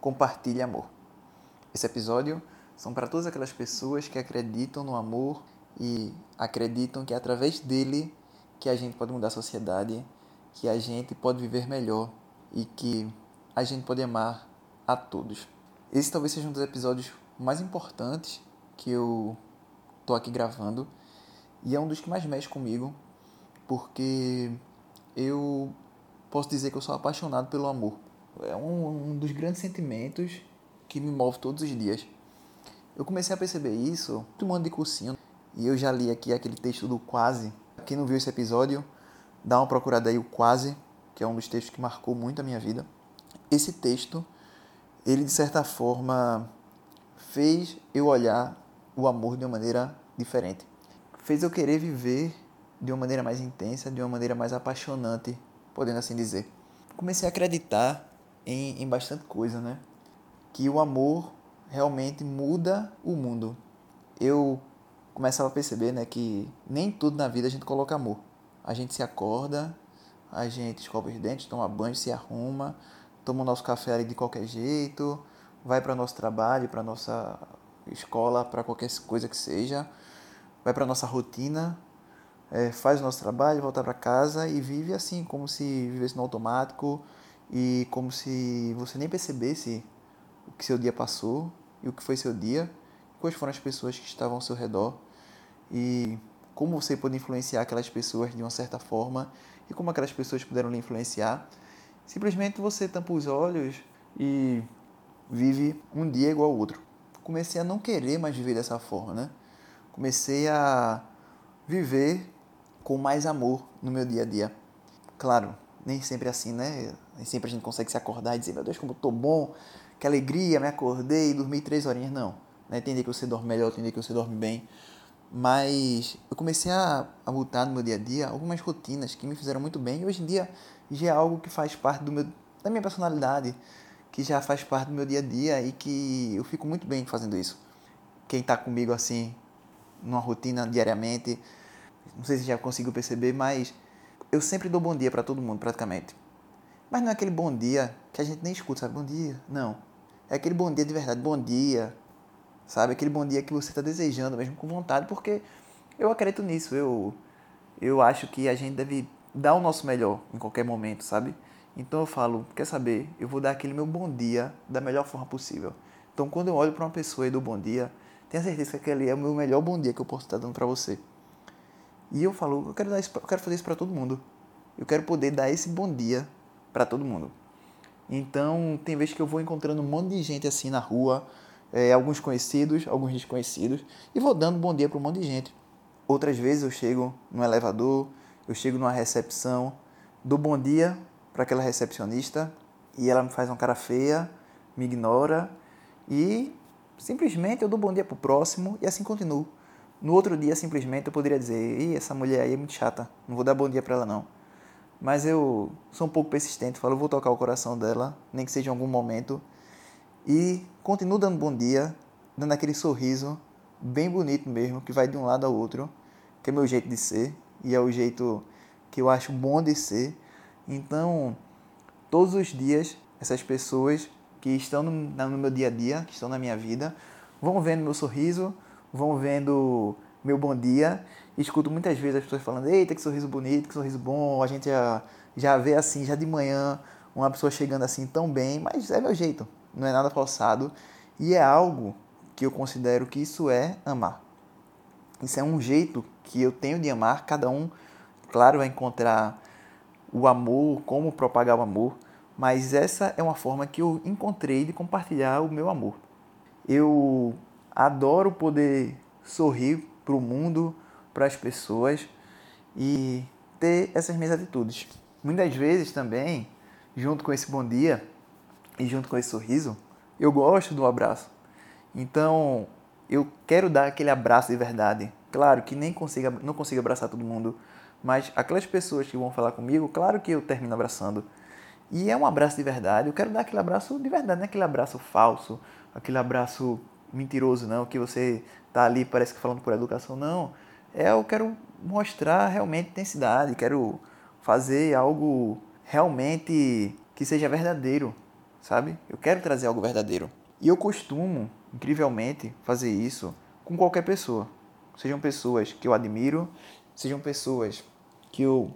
compartilhe amor. Esse episódio são para todas aquelas pessoas que acreditam no amor e acreditam que é através dele que a gente pode mudar a sociedade, que a gente pode viver melhor e que a gente pode amar a todos. Esse talvez seja um dos episódios mais importantes que eu tô aqui gravando e é um dos que mais mexe comigo, porque eu posso dizer que eu sou apaixonado pelo amor. É um, um dos grandes sentimentos que me move todos os dias. Eu comecei a perceber isso tomando de cursinho e eu já li aqui aquele texto do Quase. Quem não viu esse episódio, dá uma procurada aí o Quase, que é um dos textos que marcou muito a minha vida. Esse texto, ele de certa forma fez eu olhar o amor de uma maneira diferente. Fez eu querer viver de uma maneira mais intensa, de uma maneira mais apaixonante, podendo assim dizer. Comecei a acreditar em, em bastante coisa, né? Que o amor realmente muda o mundo. Eu começava a perceber, né, que nem tudo na vida a gente coloca amor. A gente se acorda, a gente escova os dentes, toma banho, se arruma, toma o nosso café ali de qualquer jeito, vai para o nosso trabalho, para nossa escola, para qualquer coisa que seja, vai para nossa rotina, é, faz o nosso trabalho, volta para casa e vive assim, como se vivesse no automático e como se você nem percebesse o que seu dia passou e o que foi seu dia, quais foram as pessoas que estavam ao seu redor e como você pode influenciar aquelas pessoas de uma certa forma e como aquelas pessoas puderam lhe influenciar. Simplesmente você tampa os olhos e vive um dia igual ao outro. Comecei a não querer mais viver dessa forma, né? Comecei a viver com mais amor no meu dia a dia. Claro, nem sempre é assim, né? Nem sempre a gente consegue se acordar e dizer, meu Deus, como eu tô bom, que alegria, me acordei, dormi três horinhas. Não. Né? Tem dia que você dorme melhor, tem dia que você dorme bem. Mas eu comecei a, a no meu dia a dia algumas rotinas que me fizeram muito bem. E hoje em dia já é algo que faz parte do meu, da minha personalidade que já faz parte do meu dia a dia e que eu fico muito bem fazendo isso. Quem está comigo assim, numa rotina diariamente, não sei se já conseguiu perceber, mas eu sempre dou bom dia para todo mundo, praticamente. Mas não é aquele bom dia que a gente nem escuta, sabe? Bom dia. Não. É aquele bom dia de verdade, bom dia. Sabe? Aquele bom dia que você está desejando mesmo com vontade, porque eu acredito nisso. Eu, eu acho que a gente deve dar o nosso melhor em qualquer momento, sabe? Então eu falo, quer saber? Eu vou dar aquele meu bom dia da melhor forma possível. Então quando eu olho para uma pessoa e dou bom dia, tenha certeza que aquele é o meu melhor bom dia que eu posso estar dando para você. E eu falo, eu quero, dar isso, eu quero fazer isso para todo mundo. Eu quero poder dar esse bom dia para todo mundo. Então tem vezes que eu vou encontrando um monte de gente assim na rua, é, alguns conhecidos, alguns desconhecidos, e vou dando bom dia para um monte de gente. Outras vezes eu chego no elevador, eu chego numa recepção, dou bom dia para aquela recepcionista e ela me faz uma cara feia, me ignora e simplesmente eu dou bom dia pro próximo e assim continuo. No outro dia, simplesmente, eu poderia dizer: Ih, essa mulher aí é muito chata, não vou dar bom dia para ela não. Mas eu sou um pouco persistente, falo: vou tocar o coração dela, nem que seja em algum momento, e continuo dando bom dia, dando aquele sorriso bem bonito mesmo, que vai de um lado ao outro, que é meu jeito de ser e é o jeito que eu acho bom de ser. Então, todos os dias, essas pessoas que estão no, no meu dia a dia, que estão na minha vida, vão vendo meu sorriso, vão vendo meu bom dia. Escuto muitas vezes as pessoas falando: Eita, que sorriso bonito, que sorriso bom. A gente já, já vê assim, já de manhã, uma pessoa chegando assim tão bem, mas é meu jeito, não é nada forçado. E é algo que eu considero que isso é amar. Isso é um jeito que eu tenho de amar. Cada um, claro, vai encontrar o amor, como propagar o amor, mas essa é uma forma que eu encontrei de compartilhar o meu amor. Eu adoro poder sorrir para o mundo, para as pessoas e ter essas minhas atitudes. Muitas vezes também, junto com esse bom dia e junto com esse sorriso, eu gosto do abraço. Então, eu quero dar aquele abraço de verdade. Claro que nem consigo, não consigo abraçar todo mundo, mas aquelas pessoas que vão falar comigo, claro que eu termino abraçando. E é um abraço de verdade. Eu quero dar aquele abraço de verdade, não é aquele abraço falso, aquele abraço mentiroso, não, que você tá ali parece que falando por educação, não. É, eu quero mostrar realmente intensidade, quero fazer algo realmente que seja verdadeiro, sabe? Eu quero trazer algo verdadeiro. E eu costumo, incrivelmente, fazer isso com qualquer pessoa. Sejam pessoas que eu admiro, sejam pessoas que eu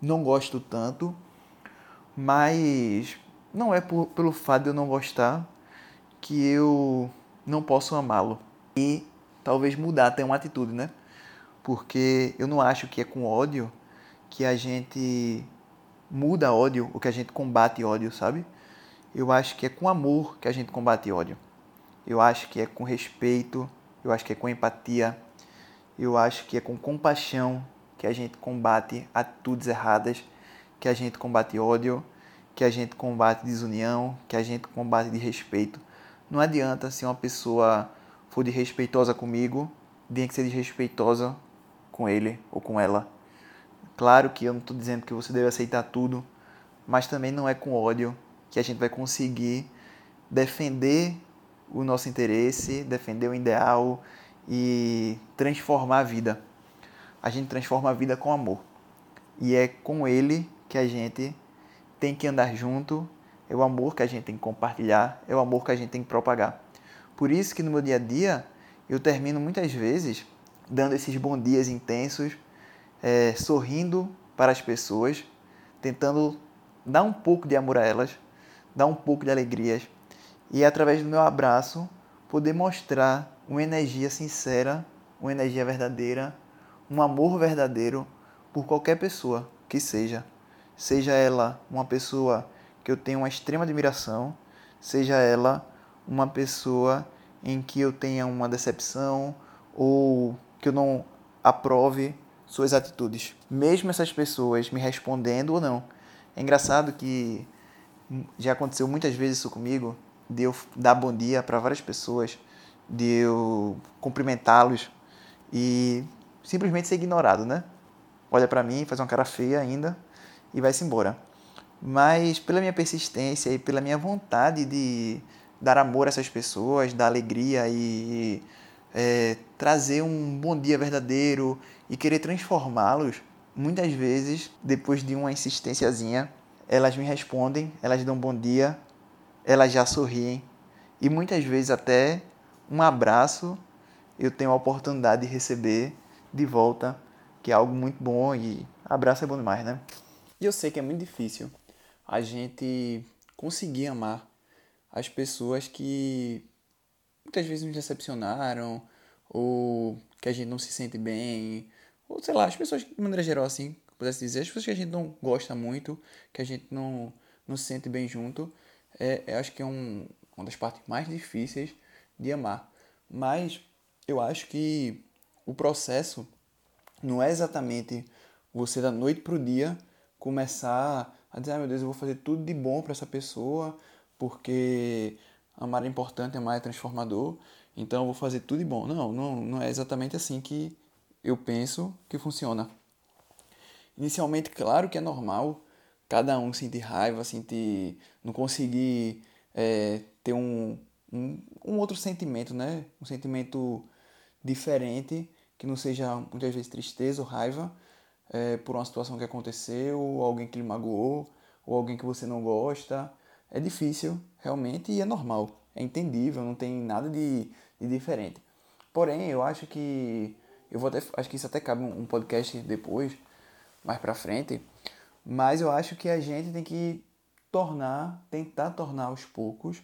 não gosto tanto, mas não é por, pelo fato de eu não gostar que eu não posso amá-lo. E talvez mudar até uma atitude, né? Porque eu não acho que é com ódio que a gente muda ódio, ou que a gente combate ódio, sabe? Eu acho que é com amor que a gente combate ódio. Eu acho que é com respeito, eu acho que é com empatia, eu acho que é com compaixão que a gente combate atitudes erradas, que a gente combate ódio, que a gente combate desunião, que a gente combate de respeito. Não adianta se uma pessoa for desrespeitosa comigo, tem que ser desrespeitosa com ele ou com ela. Claro que eu não estou dizendo que você deve aceitar tudo, mas também não é com ódio que a gente vai conseguir defender o nosso interesse, defender o ideal e transformar a vida. A gente transforma a vida com amor. E é com ele que a gente tem que andar junto, é o amor que a gente tem que compartilhar, é o amor que a gente tem que propagar. Por isso que no meu dia a dia eu termino muitas vezes dando esses bons dias intensos, é, sorrindo para as pessoas, tentando dar um pouco de amor a elas, dar um pouco de alegrias e através do meu abraço poder mostrar uma energia sincera, uma energia verdadeira, um amor verdadeiro por qualquer pessoa que seja seja ela uma pessoa que eu tenho uma extrema admiração, seja ela uma pessoa em que eu tenha uma decepção ou que eu não aprove suas atitudes, mesmo essas pessoas me respondendo ou não. É engraçado que já aconteceu muitas vezes isso comigo, de eu dar bom dia para várias pessoas, de eu cumprimentá-los e simplesmente ser ignorado, né? Olha para mim, faz uma cara feia ainda, e vai-se embora. Mas pela minha persistência e pela minha vontade de dar amor a essas pessoas, dar alegria e é, trazer um bom dia verdadeiro e querer transformá-los, muitas vezes, depois de uma insistênciazinha, elas me respondem, elas dão bom dia, elas já sorriem e muitas vezes até um abraço eu tenho a oportunidade de receber de volta, que é algo muito bom e abraço é bom demais, né? E eu sei que é muito difícil a gente conseguir amar as pessoas que muitas vezes nos decepcionaram, ou que a gente não se sente bem, ou sei lá, as pessoas, de maneira geral, assim, pudesse dizer, as pessoas que a gente não gosta muito, que a gente não, não se sente bem junto, é, eu acho que é um, uma das partes mais difíceis de amar. Mas eu acho que o processo não é exatamente você da noite para o dia começar a dizer, ah, meu Deus, eu vou fazer tudo de bom para essa pessoa, porque amar é importante, amar é transformador, então eu vou fazer tudo de bom. Não, não, não é exatamente assim que eu penso que funciona. Inicialmente, claro que é normal cada um sentir raiva, sentir. não conseguir é, ter um, um, um outro sentimento, né? Um sentimento diferente, que não seja muitas vezes tristeza ou raiva, é, por uma situação que aconteceu, ou alguém que lhe magoou, ou alguém que você não gosta. É difícil, realmente, e é normal. É entendível, não tem nada de, de diferente. Porém, eu acho que. Eu vou até, acho que isso até cabe um podcast depois, mais pra frente. Mas eu acho que a gente tem que tornar, tentar tornar aos poucos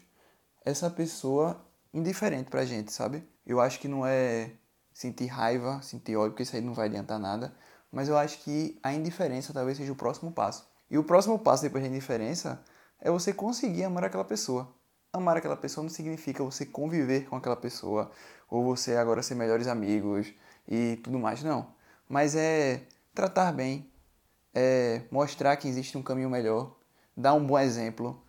essa pessoa indiferente pra gente, sabe? Eu acho que não é sentir raiva, sentir ódio, porque isso aí não vai adiantar nada mas eu acho que a indiferença talvez seja o próximo passo. E o próximo passo depois da indiferença é você conseguir amar aquela pessoa. Amar aquela pessoa não significa você conviver com aquela pessoa ou você agora ser melhores amigos e tudo mais, não. Mas é tratar bem, é mostrar que existe um caminho melhor, dar um bom exemplo.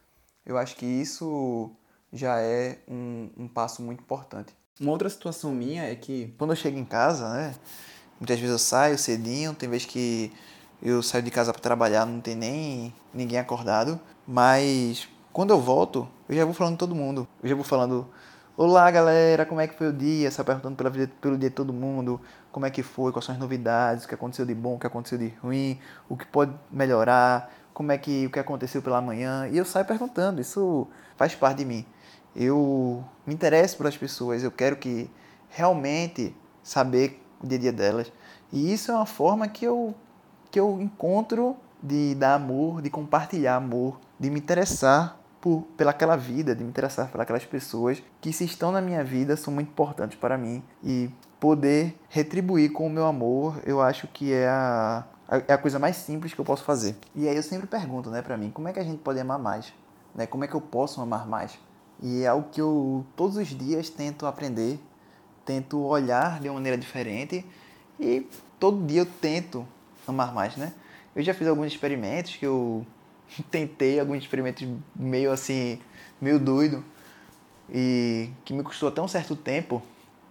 Eu acho que isso já é um, um passo muito importante. Uma outra situação minha é que quando eu chego em casa, né, Muitas vezes eu saio cedinho, tem vezes que eu saio de casa para trabalhar, não tem nem ninguém acordado. Mas quando eu volto, eu já vou falando todo mundo. Eu já vou falando: Olá galera, como é que foi o dia? Só perguntando pela vida, pelo dia de todo mundo, como é que foi, quais são as novidades, o que aconteceu de bom, o que aconteceu de ruim, o que pode melhorar, como é que o que aconteceu pela manhã, e eu saio perguntando, isso faz parte de mim. Eu me interesso pelas pessoas, eu quero que realmente saber o dia a dia delas. E isso é uma forma que eu que eu encontro de dar amor, de compartilhar amor, de me interessar por pelaquela vida, de me interessar por aquelas pessoas que se estão na minha vida são muito importantes para mim e poder retribuir com o meu amor, eu acho que é a é a coisa mais simples que eu posso fazer. E aí eu sempre pergunto, né, para mim, como é que a gente pode amar mais? Né? Como é que eu posso amar mais? E é algo que eu todos os dias tento aprender, tento olhar de uma maneira diferente e todo dia eu tento amar mais, né? Eu já fiz alguns experimentos que eu tentei, alguns experimentos meio assim, meio doido e que me custou até um certo tempo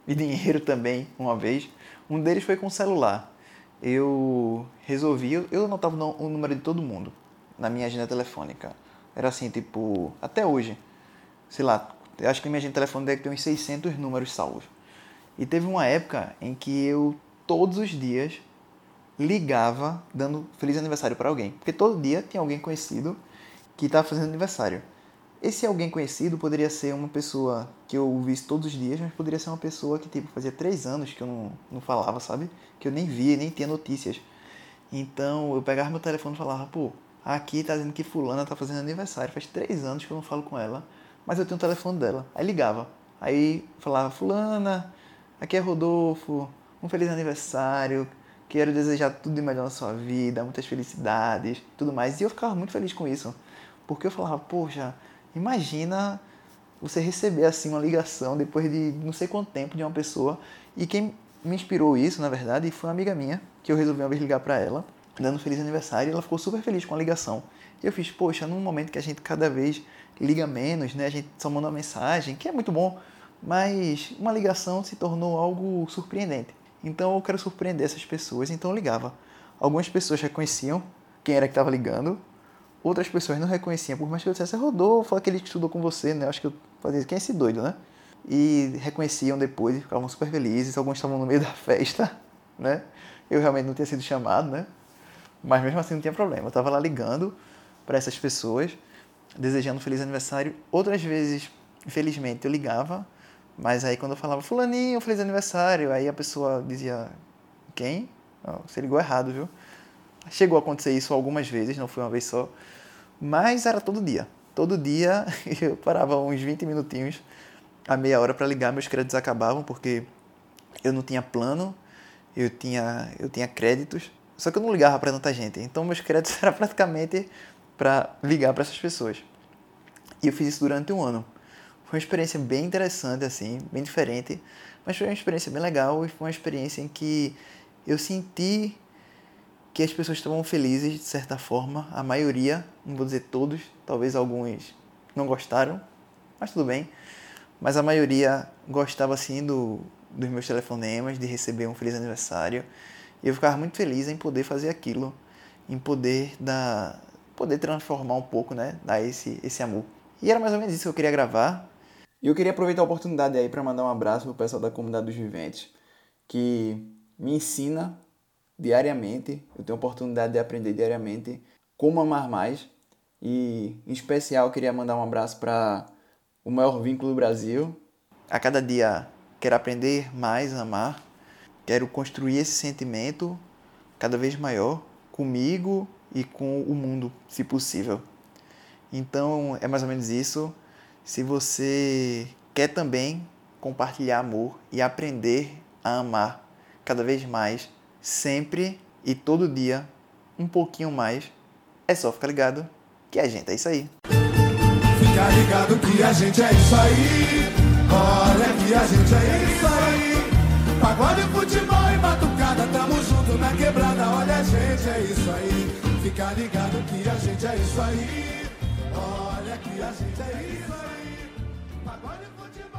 e dinheiro também, uma vez. Um deles foi com o celular eu resolvi, eu anotava o número de todo mundo na minha agenda telefônica. Era assim, tipo, até hoje, sei lá, acho que a minha agenda telefônica deve ter uns 600 números salvos. E teve uma época em que eu, todos os dias, ligava dando feliz aniversário para alguém. Porque todo dia tinha alguém conhecido que estava fazendo aniversário. Esse alguém conhecido poderia ser uma pessoa que eu visse todos os dias, mas poderia ser uma pessoa que tipo, fazia três anos que eu não, não falava, sabe? Que eu nem via, nem tinha notícias. Então eu pegava meu telefone e falava, pô, aqui tá dizendo que fulana tá fazendo aniversário, faz três anos que eu não falo com ela, mas eu tenho o telefone dela. Aí ligava. Aí falava, fulana, aqui é Rodolfo, um feliz aniversário, quero desejar tudo de melhor na sua vida, muitas felicidades, tudo mais. E eu ficava muito feliz com isso. Porque eu falava, poxa, Imagina você receber assim uma ligação depois de não sei quanto tempo de uma pessoa e quem me inspirou isso, na verdade, foi uma amiga minha que eu resolvi uma vez ligar para ela, dando feliz aniversário, e ela ficou super feliz com a ligação. E eu fiz, poxa, num momento que a gente cada vez liga menos, né? A gente só manda uma mensagem, que é muito bom, mas uma ligação se tornou algo surpreendente. Então eu quero surpreender essas pessoas, então eu ligava. Algumas pessoas reconheciam quem era que estava ligando, outras pessoas não reconheciam, por mais que eu dissesse, é Rodolfo, aquele que estudou com você, né? Acho que eu fazia quem é esse doido, né? E reconheciam depois e ficavam super felizes. Alguns estavam no meio da festa, né? Eu realmente não tinha sido chamado, né? Mas mesmo assim não tinha problema. Eu estava lá ligando para essas pessoas, desejando um feliz aniversário. Outras vezes, infelizmente, eu ligava, mas aí quando eu falava, Fulaninho, feliz aniversário, aí a pessoa dizia, quem? Oh, você ligou errado, viu? Chegou a acontecer isso algumas vezes, não foi uma vez só, mas era todo dia. Todo dia eu parava uns 20 minutinhos, a meia hora para ligar, meus créditos acabavam porque eu não tinha plano, eu tinha, eu tinha créditos, só que eu não ligava para tanta gente. Então meus créditos eram praticamente para ligar para essas pessoas. E eu fiz isso durante um ano. Foi uma experiência bem interessante, assim, bem diferente, mas foi uma experiência bem legal e foi uma experiência em que eu senti que as pessoas estavam felizes de certa forma. A maioria, não vou dizer todos, talvez alguns não gostaram, mas tudo bem. Mas a maioria gostava assim do, dos meus telefonemas, de receber um feliz aniversário. E eu ficava muito feliz em poder fazer aquilo, em poder dar, poder transformar um pouco, né, dar esse esse amor. E era mais ou menos isso que eu queria gravar. E eu queria aproveitar a oportunidade aí para mandar um abraço pro pessoal da comunidade dos viventes, que me ensina diariamente, eu tenho a oportunidade de aprender diariamente como amar mais. E em especial queria mandar um abraço para o maior vínculo do Brasil. A cada dia quero aprender mais a amar, quero construir esse sentimento cada vez maior comigo e com o mundo, se possível. Então é mais ou menos isso. Se você quer também compartilhar amor e aprender a amar cada vez mais, sempre e todo dia um pouquinho mais. É só ficar ligado que a gente é isso aí. Fica ligado que a gente é isso aí. Olha que a gente é isso aí. Pagode, futebol e batucada, tamo junto na quebrada. Olha a gente é isso aí. Fica ligado que a gente é isso aí. Olha que a gente é isso aí. Pagode, futebol